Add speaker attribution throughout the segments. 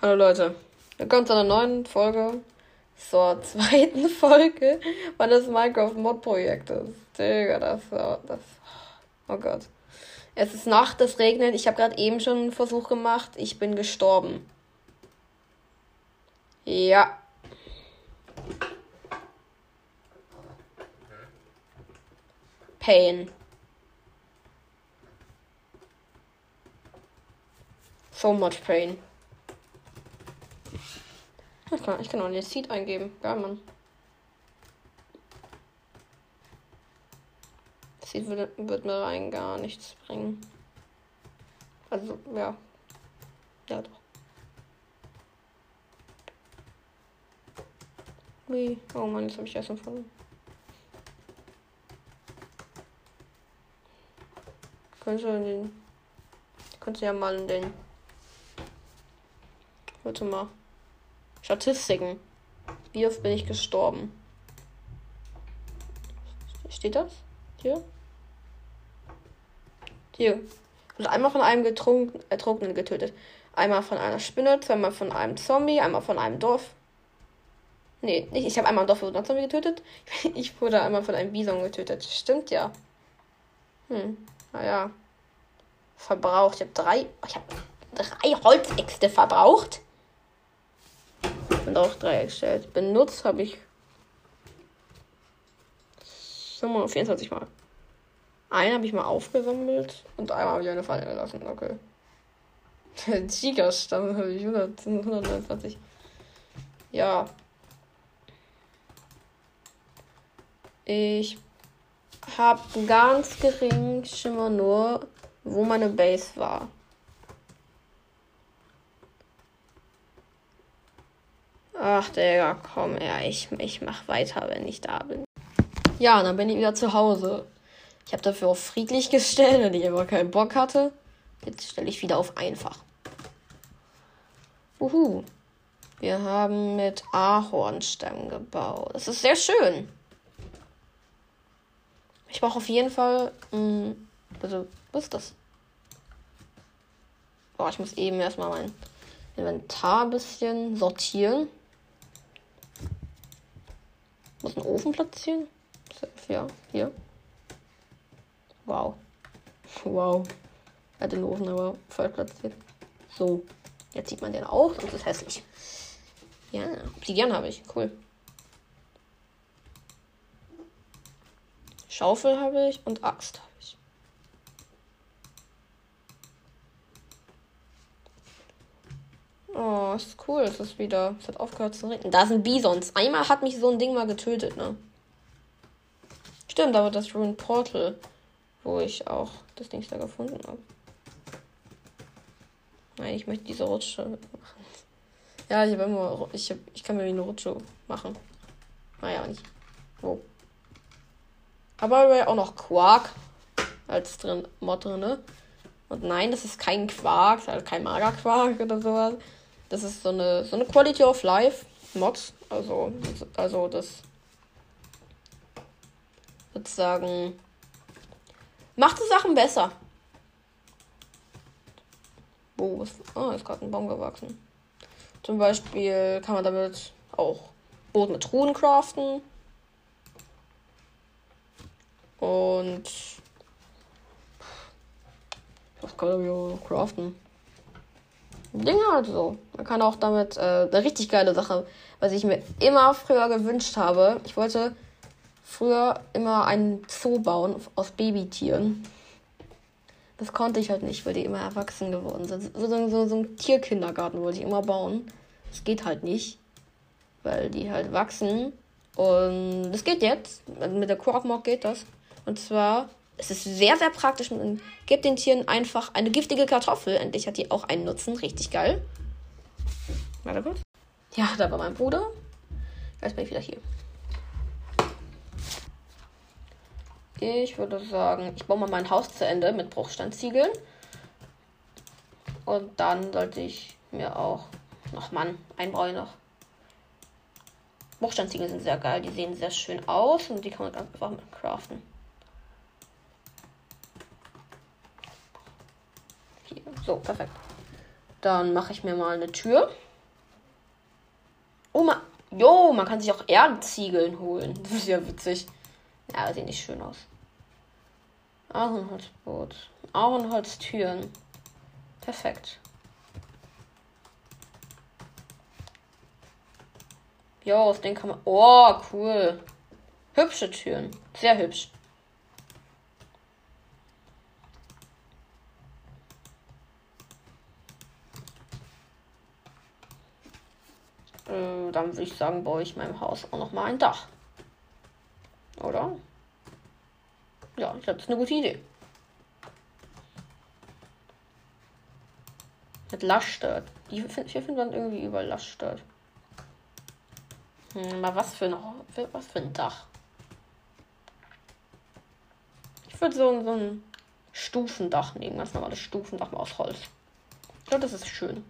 Speaker 1: Hallo Leute, willkommen zu einer neuen Folge, zur zweiten Folge meines Minecraft-Mod-Projektes. Digga, das, das, oh Gott. Es ist Nacht, es regnet, ich habe gerade eben schon einen Versuch gemacht, ich bin gestorben. Ja. Pain. So much pain. Ich kann, ich kann auch den Seed eingeben. Geil, Mann. Seed wird, wird mir rein gar nichts bringen. Also, ja. Ja, doch. Ui. Oh Mann, jetzt habe ich Essen verloren. Könntest du den. Könntest du ja mal in den. Warte mal. Statistiken. Wie oft bin ich gestorben? Steht das? Hier? Hier. Und einmal von einem getrunken, Ertrunkenen getötet. Einmal von einer Spinne, zweimal von einem Zombie, einmal von einem Dorf. Nee, nicht. Ich habe einmal ein Dorf von einem Zombie getötet. Ich wurde einmal von einem Bison getötet. Stimmt ja. Hm. Naja. Verbraucht. Ich habe drei. Ich habe drei Holzäxte verbraucht und auch drei gestellt. Benutzt habe ich 24 Mal. Einen habe ich mal aufgesammelt und einmal habe ich eine Falle gelassen. Okay. Tigerstamm habe ich 100, 129. Ja. Ich habe ganz gering Schimmer nur, wo meine Base war. Ach, Digga, komm, ja, ich, ich mach weiter, wenn ich da bin. Ja, dann bin ich wieder zu Hause. Ich habe dafür auf friedlich gestellt, weil ich aber keinen Bock hatte. Jetzt stelle ich wieder auf einfach. Uhu. Wir haben mit Ahornstämmen gebaut. Das ist sehr schön. Ich brauche auf jeden Fall. Mh, hm, also, was ist das? Boah, ich muss eben erstmal mein Inventar ein bisschen sortieren. Muss einen Ofen platzieren? Ja, hier. Wow. Wow. Er hat den Ofen aber voll platziert. So. Jetzt sieht man den auch und ist hässlich. Ja, Obsidian habe ich. Cool. Schaufel habe ich und Axt habe ich. Oh, ist cool. Es ist wieder. Es hat aufgehört zu regnen. Da sind Bisons. Einmal hat mich so ein Ding mal getötet, ne? Stimmt, aber das Ruined Portal, wo ich auch das Ding da gefunden habe. Nein, ich möchte diese Rutsche machen. Ja, ich habe immer. Ich, hab, ich kann mir eine Rutsche machen. Naja, nicht. Wo? Aber wir auch noch Quark als drin, Mod drin, ne? Und nein, das ist kein Quark, also kein Magerquark oder sowas. Das ist so eine, so eine Quality of Life Mod. Also, also das sozusagen macht die Sachen besser. Wo ist. Ah, ist gerade ein Baum gewachsen. Zum Beispiel kann man damit auch Boden mit Truhen craften. Und was kann man craften? Dinge halt so. Man kann auch damit äh, eine richtig geile Sache, was ich mir immer früher gewünscht habe. Ich wollte früher immer einen Zoo bauen aus Babytieren. Das konnte ich halt nicht, weil die immer erwachsen geworden sind. So, so, so, so ein Tierkindergarten wollte ich immer bauen. Das geht halt nicht, weil die halt wachsen. Und das geht jetzt. Mit der Quarkmog geht das. Und zwar es ist sehr, sehr praktisch. Man gibt den Tieren einfach eine giftige Kartoffel. Endlich hat die auch einen Nutzen. Richtig geil. Warte kurz. Ja, da war mein Bruder. Jetzt bin ich wieder hier. Ich würde sagen, ich baue mal mein Haus zu Ende mit Bruchsteinziegeln. Und dann sollte ich mir auch noch Mann einbauen noch. Bruchsteinziegeln sind sehr geil. Die sehen sehr schön aus und die kann man ganz einfach mit craften. So, perfekt. Dann mache ich mir mal eine Tür. Oh, man. Jo, man kann sich auch Erdenziegeln holen. Das ist ja witzig. Ja, das sieht nicht schön aus. Ahornholzboot. Ahornholztüren. Perfekt. Jo, aus dem kann man. Oh, cool. Hübsche Türen. Sehr hübsch. Äh, dann würde ich sagen, baue ich meinem Haus auch noch mal ein Dach. Oder? Ja, ich glaube, das ist eine gute Idee. Mit Laststört. Die hier findet man irgendwie überall Laststört. Hm, aber was für ein, was für ein Dach? Ich würde so, so ein Stufendach nehmen, ganz normales Stufendach aus Holz. Ich glaube, das ist schön. Hm.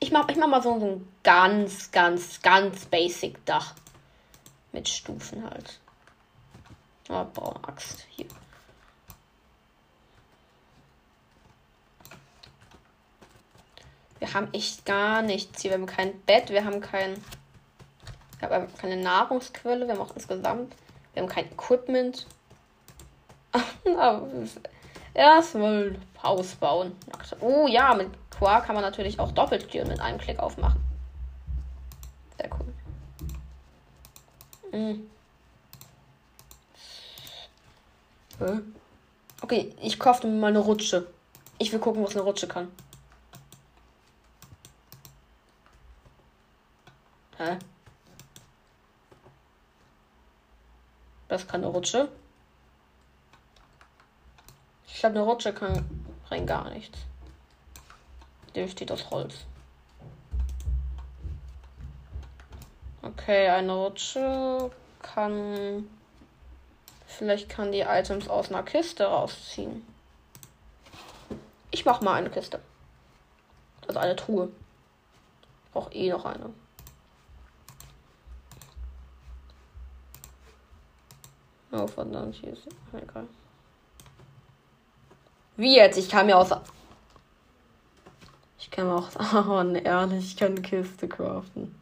Speaker 1: Ich mach, ich mach mal so, ein ganz, ganz, ganz basic Dach. Mit Stufen halt. Oh, braune Axt. Hier. Wir haben echt gar nichts hier. Wir haben kein Bett, wir haben kein. Wir haben keine Nahrungsquelle, wir haben auch insgesamt. Wir haben kein Equipment. Erstmal Haus bauen. Oh ja, mit Qua kann man natürlich auch Doppeltüren mit einem Klick aufmachen. Sehr cool. Mhm. Okay, ich kaufe mir mal eine Rutsche. Ich will gucken, was eine Rutsche kann. Hä? Das kann eine Rutsche. Ich glaube, eine Rutsche kann rein gar nichts. Der steht aus Holz. Okay, eine Rutsche kann. Vielleicht kann die Items aus einer Kiste rausziehen. Ich mach mal eine Kiste. Also eine Truhe. Ich brauche eh noch eine. Oh, verdammt, hier ist. Egal. Wie jetzt? Ich kann mir aus. Ich kann mir auch. Oh, ne, ehrlich, ich kann eine Kiste craften.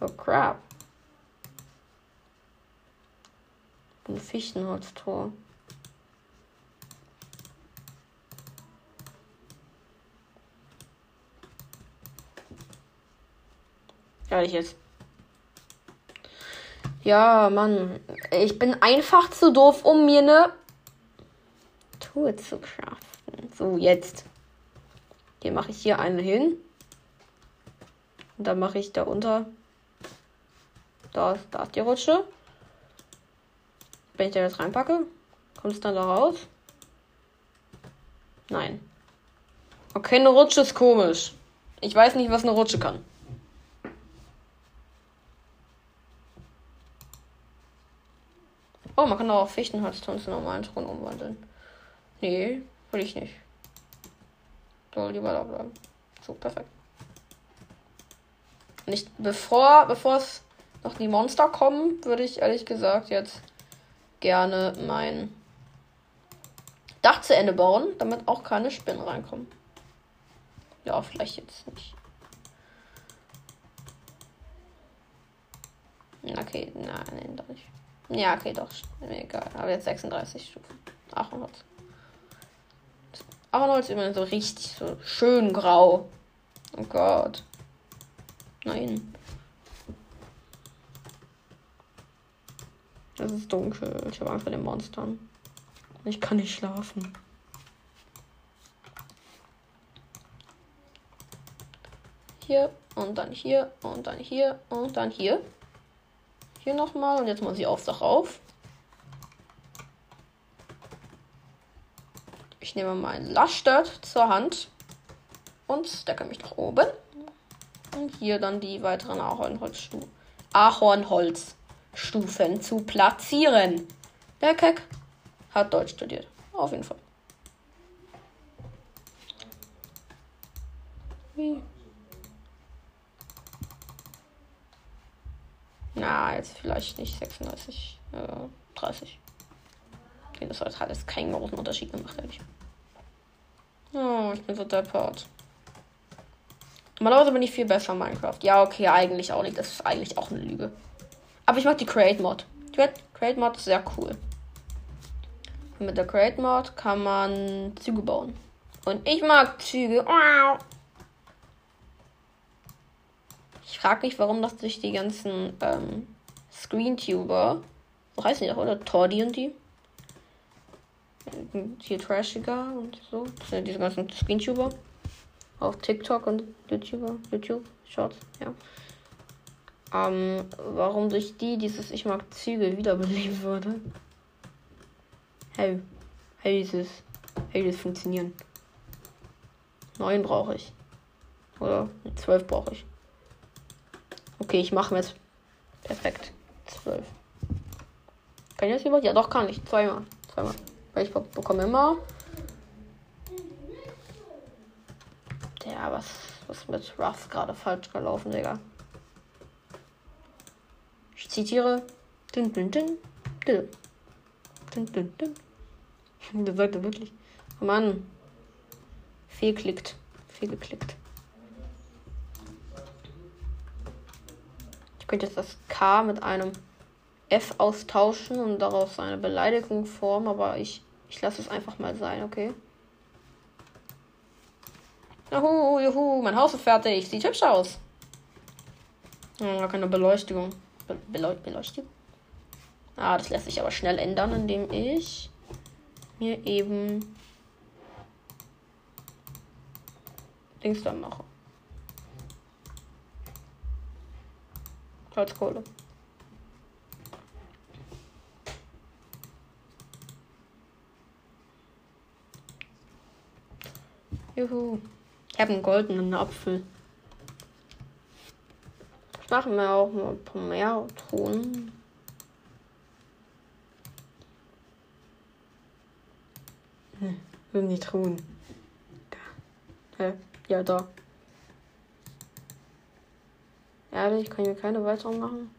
Speaker 1: Oh, crap. Ein Fichtenholztor. Ehrlich jetzt. Ja, Mann. Ich bin einfach zu doof, um mir eine Truhe zu craften. So, jetzt. Hier mache ich hier eine hin. Und dann mache ich da unter. Da ist, da ist die Rutsche. Wenn ich da jetzt reinpacke, kommt es dann da raus? Nein. Okay, eine Rutsche ist komisch. Ich weiß nicht, was eine Rutsche kann. Oh, man kann auch Fichtenholzton zu normalen Thron umwandeln. Nee, will ich nicht. Soll lieber da bleiben. So, perfekt. Nicht bevor, bevor es noch die Monster kommen, würde ich ehrlich gesagt jetzt gerne mein Dach zu Ende bauen, damit auch keine Spinnen reinkommen. Ja, vielleicht jetzt nicht. Okay, nein, nein, doch nicht. Ja, okay, doch. Egal. Aber jetzt 36 Stufen. 800. Aber ist immer so richtig so schön grau. Oh Gott. Nein. Es ist dunkel. Ich habe Angst vor den Monstern. Ich kann nicht schlafen. Hier und dann hier und dann hier und dann hier. Hier nochmal und jetzt muss ich auch darauf. Ich nehme mein Lastert zur Hand und stecke mich nach oben. Und hier dann die weiteren Ahornholzstufen. Ahornholzstufen zu platzieren. Der Keck hat Deutsch studiert. Auf jeden Fall. Wie? Na, jetzt vielleicht nicht 36, äh, 30. Okay, das hat alles keinen großen Unterschied gemacht, ehrlich. Oh, ich bin so deppert. Normalerweise bin ich viel besser in Minecraft. Ja, okay, eigentlich auch nicht. Das ist eigentlich auch eine Lüge. Aber ich mag die Create Mod. Die Create Mod ist sehr cool. Und mit der Create Mod kann man Züge bauen. Und ich mag Züge. Ich frage mich, warum das durch die ganzen ähm, Screentuber, so heißen die auch, oder? Tordi und die. Hier Trashiger und so. Sind diese ganzen Screentuber. Auf TikTok und YouTuber, YouTube, Shorts, ja. Ähm, warum durch die dieses Ich mag Züge wiederbelebt wurde. Hey, hey, dieses, hey, das funktionieren. Neun brauche ich. Oder zwölf brauche ich. Okay, ich mache jetzt. Perfekt. Zwölf. Kann ich das überhaupt? Ja, doch, kann ich. Zweimal. Zweimal. Weil ich bekomme immer. Ja, was, was mit Ruff gerade falsch gelaufen, Digga. Ich zitiere. Dün, dün, dün, dün. Dün, dün, dün. Der sagte wirklich. Oh Mann. Fehlklickt. Fehlgeklickt. Ich könnte jetzt das K mit einem F austauschen und daraus eine Beleidigung formen, aber ich, ich lasse es einfach mal sein, okay? Juhu, juhu, mein Haus ist fertig. Sieht hübsch aus. Ja, keine Beleuchtung. Be Beleu Beleuchtung? Ah, das lässt sich aber schnell ändern, indem ich mir eben Dings dann mache. Holzkohle. Juhu. Ich habe einen goldenen Apfel. Ich mache mir auch mal ein paar mehr Truhen. Hm, irgendwie Truhen. Da. Hä? Ja, da. Ehrlich, kann ich mir keine weiteren machen?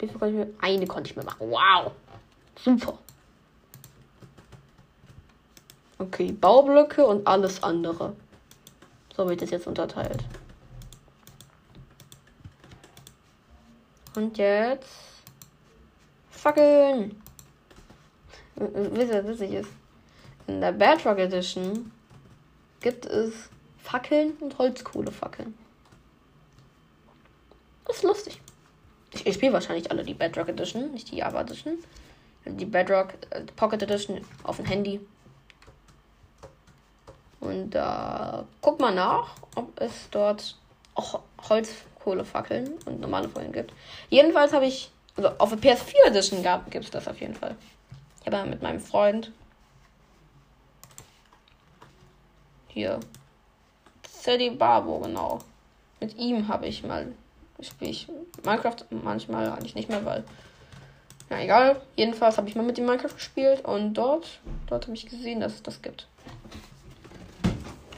Speaker 1: Wie viel konnte ich mir? Eine konnte ich mir machen. Wow. Super. Okay, Baublöcke und alles andere. So wird das jetzt unterteilt. Und jetzt. Fackeln! Wisst ihr, was witzig ist? In der Bedrock Edition gibt es Fackeln und Holzkohlefackeln. Das ist lustig. Ich, ich spiele wahrscheinlich alle die Bedrock Edition, nicht die Java Edition. Die Bedrock äh, Pocket Edition auf dem Handy. Und da äh, guck mal nach, ob es dort auch Holzkohlefackeln und normale Fackeln gibt. Jedenfalls habe ich, also auf der PS4 Edition gibt es das auf jeden Fall. Ich habe mit meinem Freund hier Sadie Barbo, genau. Mit ihm habe ich mal gespielt. Minecraft manchmal eigentlich nicht mehr, weil. Na egal. Jedenfalls habe ich mal mit ihm Minecraft gespielt und dort, dort habe ich gesehen, dass es das gibt.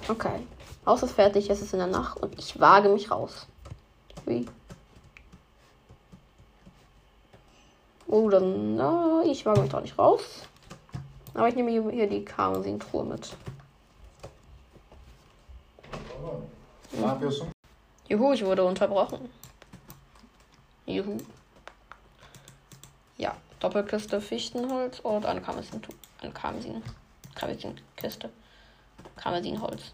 Speaker 1: Okay. Haus ist fertig, es ist in der Nacht und ich wage mich raus. Wie? Oh, dann, na, ich wage mich doch nicht raus. Aber ich nehme hier, die Karmesin-Truhe mit. Mhm. Juhu, ich wurde unterbrochen. Juhu. Ja, Doppelkiste Fichtenholz und eine Karmesin, eine Karmesin, Karmesin-Kiste. Karmesinholz.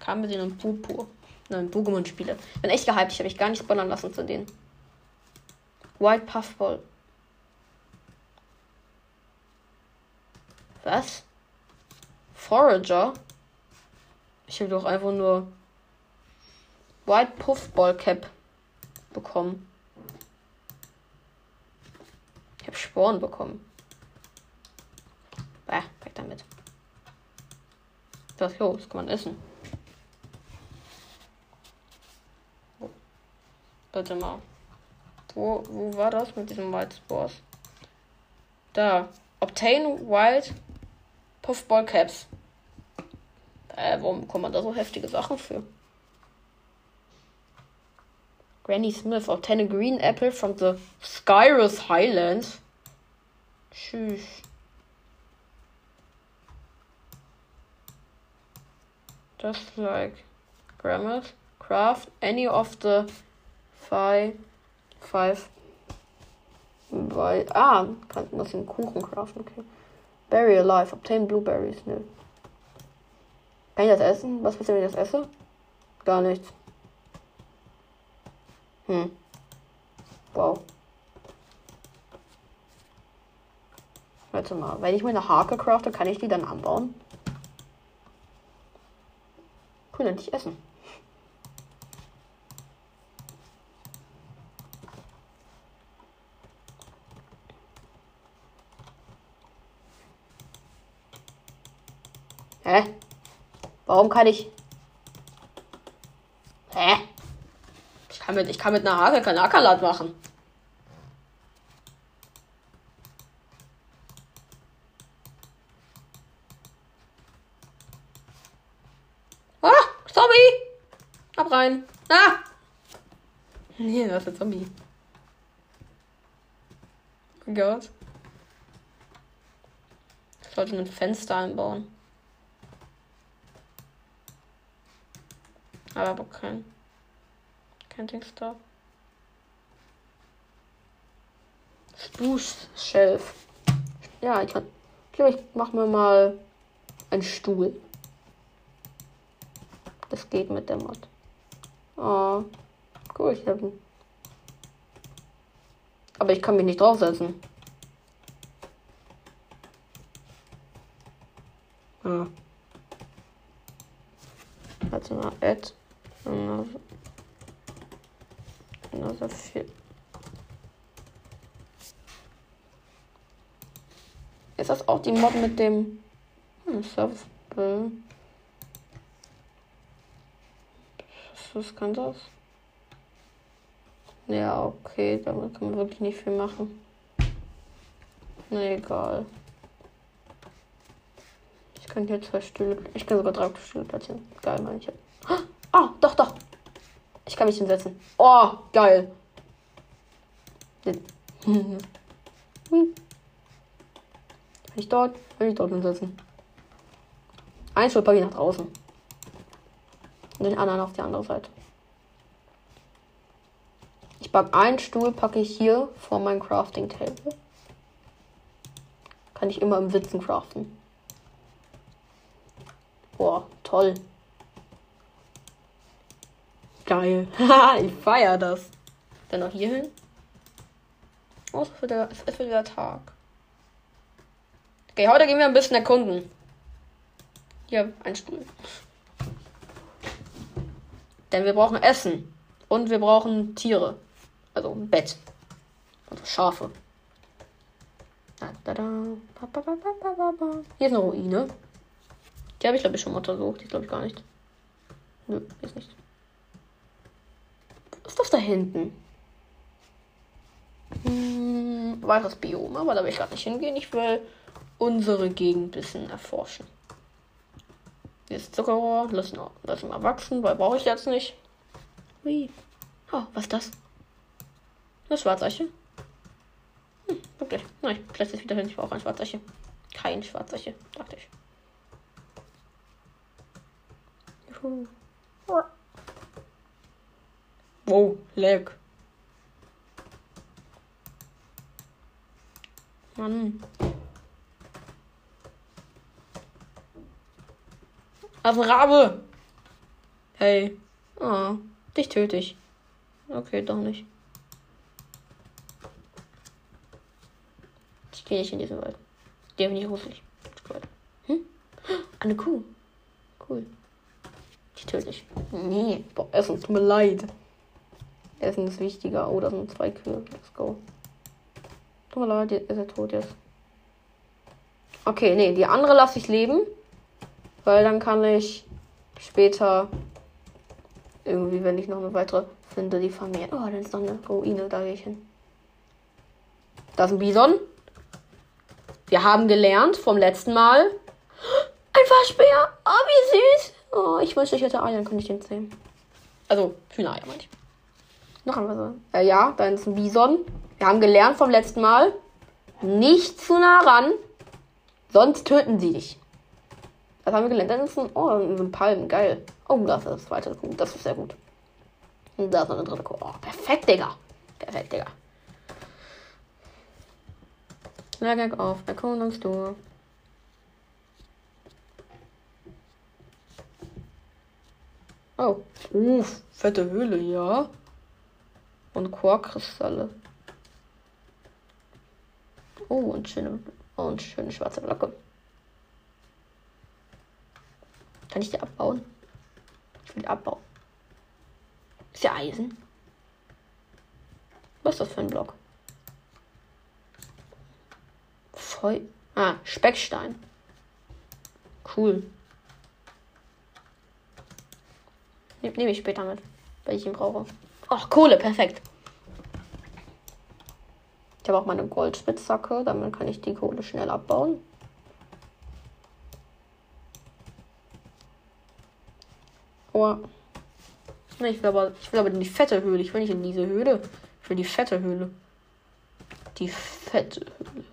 Speaker 1: Karmesin und Purpur. Nein, Pokémon-Spiele. Bin echt gehypt, ich habe mich gar nicht spoilern lassen zu denen. White Puffball. Was? Forager? Ich habe doch einfach nur White Puffball Cap bekommen. Ich habe Sporen bekommen. Bäh, weg damit. Das, jo, das kann man essen. Warte mal. Wo, wo war das mit diesem White Spores? Da. Obtain Wild Puffball Caps. Äh, warum bekommt man da so heftige Sachen für? Granny Smith obtain a green apple from the Skyrus Highlands. Tschüss. Just like grammars. Craft any of the five. Five. Weil, ah, kann das den Kuchen craften, okay. Berry alive. Obtain blueberries. Nö. Kann ich das essen? Was passiert, wenn ich das esse? Gar nichts. Hm. Wow. Warte mal, wenn ich mir eine Hake crafte, kann ich die dann anbauen? Dann nicht essen. Hä? Warum kann ich. Hä? Ich kann mit, ich kann mit einer Hake kein Ackerland machen. Ah, Zombie! Ab rein. Ah! Nee, das ist ein Zombie. Oh Gott. Ich sollte ein Fenster einbauen. Aber kein. Kein Dings da. Spruce Shelf. Ja, ich kann. Glaube, ich mache mir mal einen Stuhl. Das geht mit der Mod. Oh, cool, ich habe Aber ich kann mich nicht draufsetzen. Ah. Warte mal, Add. Another, another fit. Ist das auch die Mod mit dem hm, Service Was kann das? Ja, okay, damit kann man wirklich nicht viel machen. Ne, egal. Ich kann hier zwei Stühle. Ich kann sogar drei Stühle platzieren. Geil, meine ich. Oh, doch, doch. Ich kann mich hinsetzen. Oh, geil. Bin ich dort? Will ich dort hinsetzen? Ein ich nach draußen. Und den anderen auf die andere Seite. Ich packe einen Stuhl, packe ich hier vor mein Crafting Table. Kann ich immer im Sitzen craften. Boah, toll. Geil. ich feier das. Dann noch hier hin. Oh, es ist wieder, es ist wieder Tag. Okay, heute gehen wir ein bisschen erkunden. Hier, ein Stuhl. Denn wir brauchen Essen. Und wir brauchen Tiere. Also ein Bett. Also Schafe. Hier ist eine Ruine. Die habe ich, glaube ich, schon mal untersucht. Die glaube ich gar nicht. Nö, ist nicht. Was ist das da hinten? Hm, weiteres Biom, aber da will ich gerade nicht hingehen. Ich will unsere Gegend ein bisschen erforschen. Hier ist Zuckerrohr. Lassen, lassen mal wachsen, weil brauche ich jetzt nicht. Hui. Oh, was ist das? Eine Schwarzeiche. Hm, wirklich. Nein, vielleicht ist wieder hin. Ich brauche ein Schwarzeiche. Kein Schwarzeiche, dachte ich. Wow, lag. Mann. Also Rabe. Hey. Oh, dich töte ich. Okay, doch nicht. Ich gehe nicht in diesen Wald. Der bin ich gruselig. Hm? Eine Kuh. Cool. Die töte ich. Nee, boah, Essen, tut mir leid. Essen ist wichtiger. Oh, da sind zwei Kühe. Let's go. Tut mir leid, ist er tot jetzt. Okay, nee, die andere lasse ich leben. Weil dann kann ich später irgendwie, wenn ich noch eine weitere finde, die vermehren. Oh, dann ist noch eine Ruine, da gehe ich hin. Da ist ein Bison. Wir haben gelernt vom letzten Mal. Ein Waschbär. Oh, wie süß. Oh, ich wünschte, ich hätte Eier, dann könnte ich den sehen. Also, Hühnereier, meine ich. Noch ein Wasser. Äh, ja, da ist ein Bison. Wir haben gelernt vom letzten Mal. Nicht zu nah ran. Sonst töten sie dich. Was haben wir gelernt? Das ist ein, oh, ein Palm. Geil. Oh, das ist das zweite Punkt. Das ist sehr gut. Und da ist noch eine dritte Kurve. Oh, perfekt, Digga. Perfekt, Digga. Lehrgang auf Erkundungstour. Oh. Uff, fette Höhle, ja. Und Quarkkristalle. Oh, und schöne, und schöne schwarze Blöcke. Kann ich die abbauen? Ich will die abbauen. Ist ja Eisen. Was ist das für ein Block? Feu. Ah, Speckstein. Cool. Nehme ich später mit, weil ich ihn brauche. Ach, Kohle, perfekt. Ich habe auch meine Goldspitzsacke, damit kann ich die Kohle schnell abbauen. Oh. Ich will, aber, ich will aber in die fette Höhle. Ich will nicht in diese Höhle. Ich will die fette Höhle. Die fette Höhle.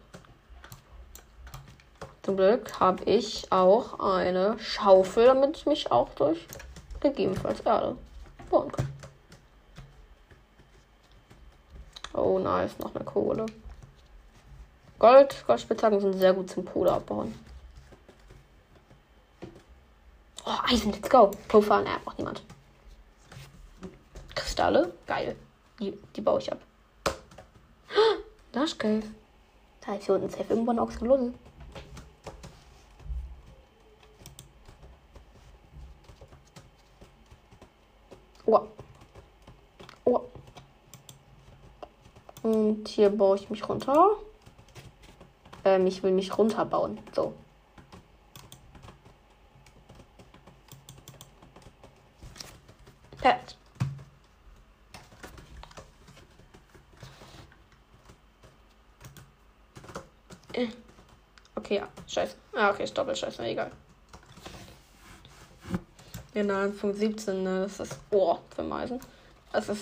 Speaker 1: Zum Glück habe ich auch eine Schaufel, damit ich mich auch durch gegebenenfalls Erde bauen kann. Oh, nice. Noch eine Kohle. Gold, Goldspitzhacken sind sehr gut zum Kohle abbauen. Oh, Eisen, let's go. Pulver, ne, braucht niemand. Kristalle, geil. Die, die baue ich ab. Das ist geil. Da ist hier unten safe irgendwann auch Oxylull. Oh. Oh. Und hier baue ich mich runter. Ähm, ich will mich runterbauen. So. Perfekt. Äh. Okay, ja. Scheiße. Ah, okay, ist doppelt scheiße. Egal. Genau, Punkt 17, ne? Das ist. Oh, für Meisen. Das ist,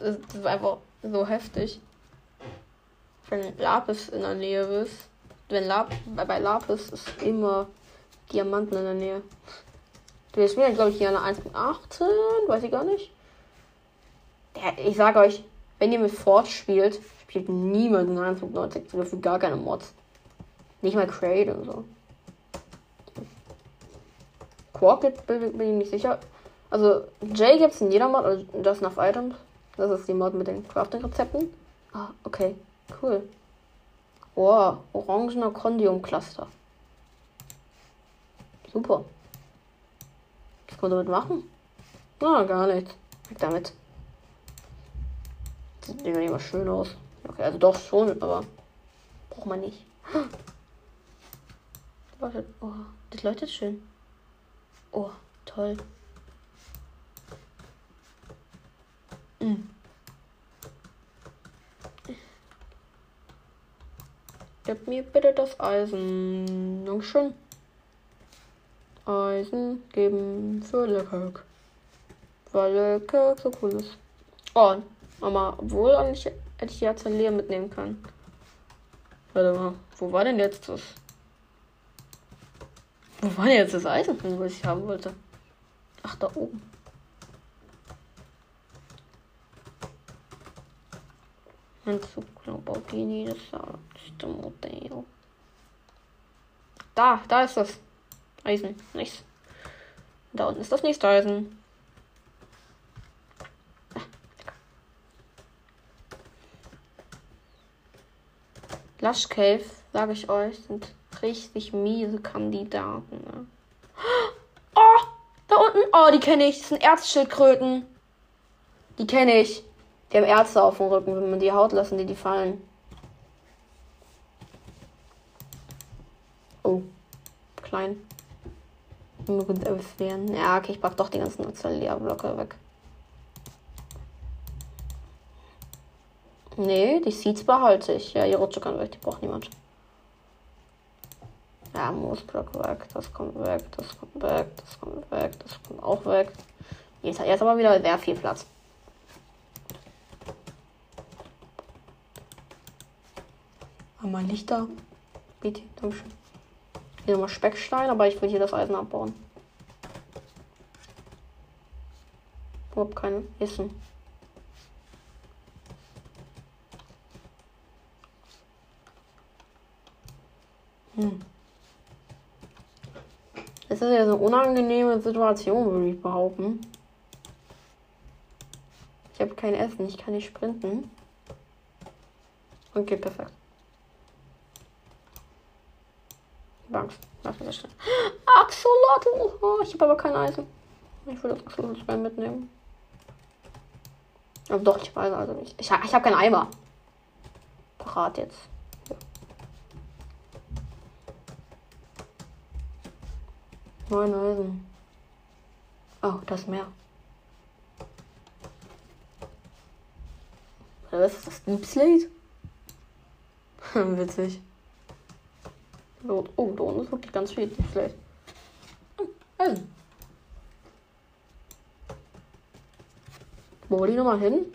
Speaker 1: das ist einfach so heftig. Wenn Lapis in der Nähe ist. Wenn Lap bei Lapis ist immer Diamanten in der Nähe. Wir spielen, glaube ich, hier eine 1.18, weiß ich gar nicht. Der, ich sage euch, wenn ihr mit Force spielt, spielt niemand in 1.90, sogar für gar keine Mods. Nicht mal Crate und so. Quark bin, bin ich nicht sicher. Also, J gibt es in jeder Mod, also das Items. Das ist die Mod mit den Crafting-Rezepten. Ah, okay. Cool. Oh, orangener Condium-Cluster. Super. Was kann man damit machen? Na, ah, gar nichts. Weg damit. Sieht nicht immer schön aus. Okay, also doch schon, aber braucht man nicht. Oh, das leuchtet schön. Oh, toll. Mm. Gib mir bitte das Eisen. Dankeschön. Eisen geben für Leckerk. Weil Leckerk so cool ist. Oh, Mama, obwohl eigentlich hätte ich ein Leer mitnehmen können. Warte mal, wo war denn jetzt das? Wo war denn jetzt das Eisen, was ich haben wollte? Ach, da oben. Anzug Lamborghini, das ist Modell. Da, da ist das. Eisen. Nice. Da unten ist das nächste Eisen. Lush Cave, sage ich euch, sind richtig miese Kandidaten. Ne? Oh, da unten. Oh, die kenne ich. Das sind Erzschildkröten. Die kenne ich. Die haben Ärzte auf dem Rücken. Wenn man die Haut lassen, die die fallen. Oh. Klein. Nur werden. Ja, okay, ich pack doch die ganzen Azalea-Blöcke weg. Nee, die Seeds behalte ich. Ja, die Rutsche kann weg, die braucht niemand. Ja, Moosblock weg, das kommt weg, das kommt weg, das kommt weg, das kommt auch weg. Jetzt hat jetzt aber wieder sehr viel Platz. Haben wir Lichter? Bitte, dankeschön. Hier nochmal Speckstein, aber ich will hier das Eisen abbauen. Überhaupt kein Essen. Hm. Das ist ja eine unangenehme Situation, würde ich behaupten. Ich habe kein Essen, ich kann nicht sprinten. Okay, perfekt. Angst. Ist das denn? Axolotl! Oh, ich habe aber kein Eisen. Ich will das Axolotl mitnehmen. Aber doch, ich weiß also nicht. Ich, ich habe keinen Eimer. Parat jetzt. Ja. Neun Eisen. Oh, das Meer. Was ist das? Deep Slate? Witzig. Oh, da unten ist wirklich ganz viel Deep Slate. Eisen. Wo die nochmal hin?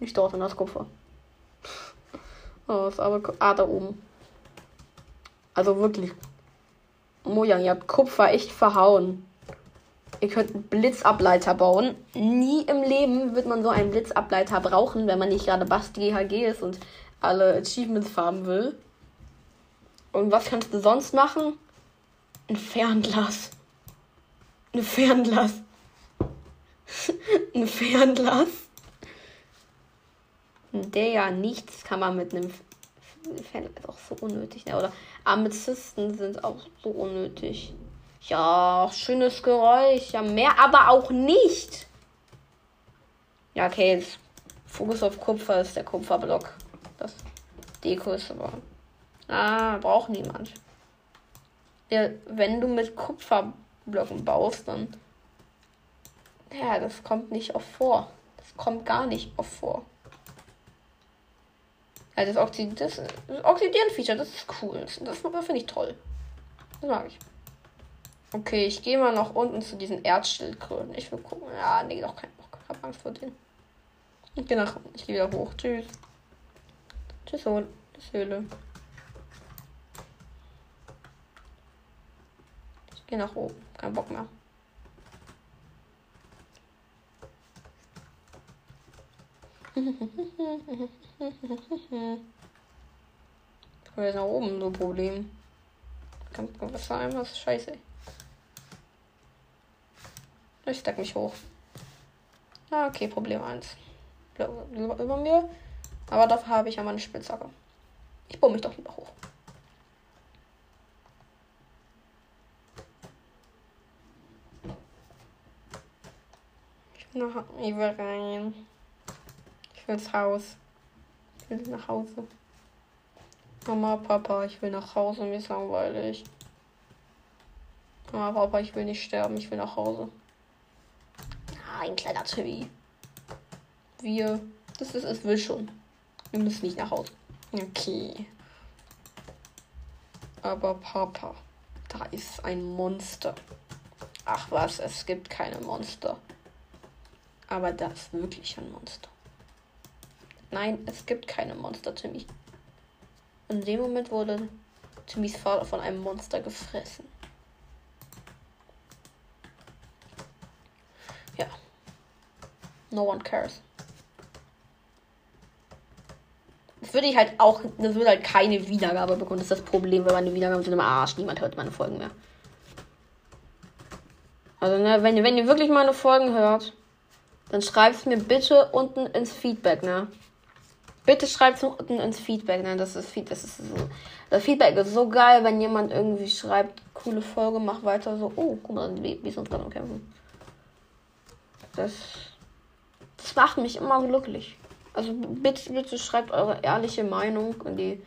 Speaker 1: Nicht dort in das Kupfer. Oh, ist aber. Ah, da oben. Also wirklich. Mojang, ihr habt Kupfer echt verhauen. Ihr könnt einen Blitzableiter bauen. Nie im Leben wird man so einen Blitzableiter brauchen, wenn man nicht gerade Basti GHG ist und alle Achievements farmen will. Und was kannst du sonst machen? Ein Fernglas. Ein Fernglas. ein Fernglas. Der ja nichts kann man mit einem Fernglas auch so unnötig. Ne? Oder Amethysten sind auch so unnötig. Ja, schönes Geräusch. Ja, mehr aber auch nicht. Ja, okay. Jetzt Fokus auf Kupfer ist der Kupferblock. Das Deko ist aber. Ah, braucht niemand. Ja, wenn du mit Kupferblöcken baust, dann ja, das kommt nicht oft vor. Das kommt gar nicht oft vor. Ja, das, Oxid das, das Oxidieren-Feature, das ist cool. Das, das finde ich toll. Das mag ich. Okay, ich gehe mal nach unten zu diesen Erzschildkröten. Ich will gucken. Ja, nee, doch kein Bock. Ich hab Angst vor denen. Ich gehe nach Ich gehe wieder hoch. Tschüss. Tschüss, Das Höhle. Ich gehe nach oben. Kein Bock mehr. Komme jetzt nach oben, so ein Problem. Kann was was ist scheiße. Ich stack mich hoch. Ah, okay, Problem 1. Über, über mir. Aber dafür habe ich ja meine Spitzhacke. Ich baue mich doch lieber hoch. Ich will noch rein. Ich will ins Haus. Will nach Hause. Mama, Papa, ich will nach Hause, mir ist langweilig. Mama, Papa, ich will nicht sterben, ich will nach Hause. Ah, ein kleiner Timmy. Wir. Das ist, es will schon. Wir müssen nicht nach Hause. Okay. Aber Papa, da ist ein Monster. Ach was, es gibt keine Monster. Aber da ist wirklich ein Monster. Nein, es gibt keine Monster, Timmy. In dem Moment wurde Timmys Vater von einem Monster gefressen. Ja. No one cares. Das würde ich halt auch, das würde halt keine Wiedergabe bekommen. Das ist das Problem, wenn man eine Wiedergabe sind im Arsch. Niemand hört meine Folgen mehr. Also, ne, wenn, wenn ihr wirklich meine Folgen hört, dann schreibt es mir bitte unten ins Feedback, ne? Bitte schreibt unten ins Feedback. Ne? Das ist, das ist so. Das Feedback ist so geil, wenn jemand irgendwie schreibt, coole Folge, mach weiter so. Oh, guck mal, wie, wie uns gerade kämpfen. Das, das macht mich immer glücklich. Also bitte, bitte schreibt eure ehrliche Meinung und die.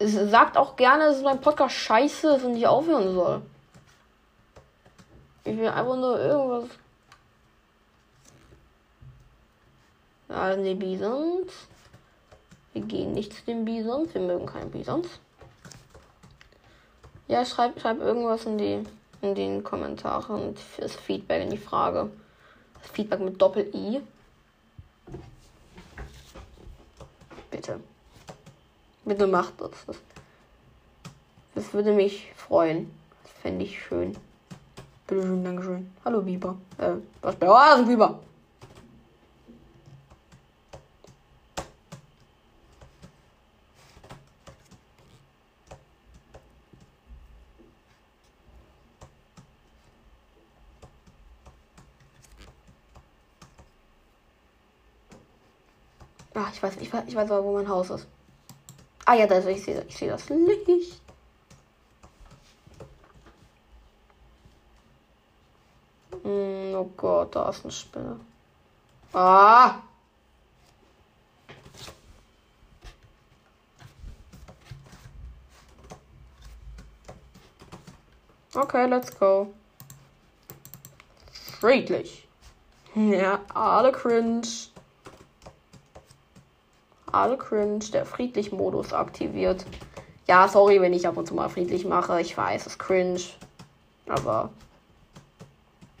Speaker 1: Sagt auch gerne, dass mein Podcast scheiße ist und ich aufhören soll. Ich will einfach nur irgendwas. Also die Bisons. Wir gehen nicht zu den Bisons. Wir mögen keine Bisons. Ja, schreib, schreib irgendwas in die in den Kommentaren fürs Feedback in die Frage. Das Feedback mit Doppel-I. Bitte. Bitte macht das. Das würde mich freuen. Das fände ich schön. Bitte schön, Dankeschön. Hallo Biber. Äh, was bei oh, Biber? Ich weiß, aber, wo mein Haus ist. Ah ja, da ist, ich sehe ich seh das Licht. Mm, oh Gott, da ist eine Spinne. Ah! Okay, let's go. Friedlich. Ja, alle cringe. Alle cringe. Der Friedlich-Modus aktiviert. Ja, sorry, wenn ich ab und zu mal friedlich mache. Ich weiß, es ist cringe. Aber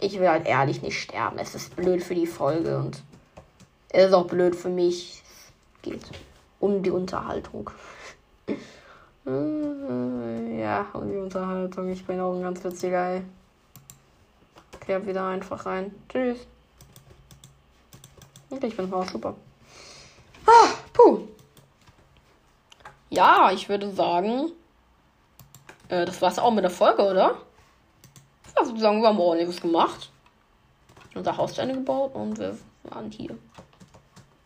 Speaker 1: ich will halt ehrlich nicht sterben. Es ist blöd für die Folge und es ist auch blöd für mich. Es geht um die Unterhaltung. ja, um die Unterhaltung. Ich bin auch ein ganz witziger, ey. Okay, wieder einfach rein. Tschüss. Und ich bin auch super. Puh. Ja, ich würde sagen, äh, das war's auch mit der Folge, oder? Ja, würde sagen, wir haben ordentliches gemacht. Unser Haus zu Ende gebaut und wir waren hier.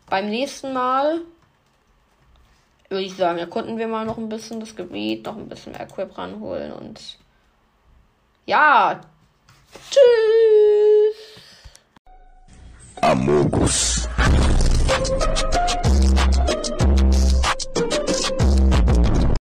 Speaker 1: Beim nächsten Mal würde ich sagen, erkunden wir mal noch ein bisschen das Gebiet, noch ein bisschen mehr Equip ranholen und ja. Tschüss. Amogus.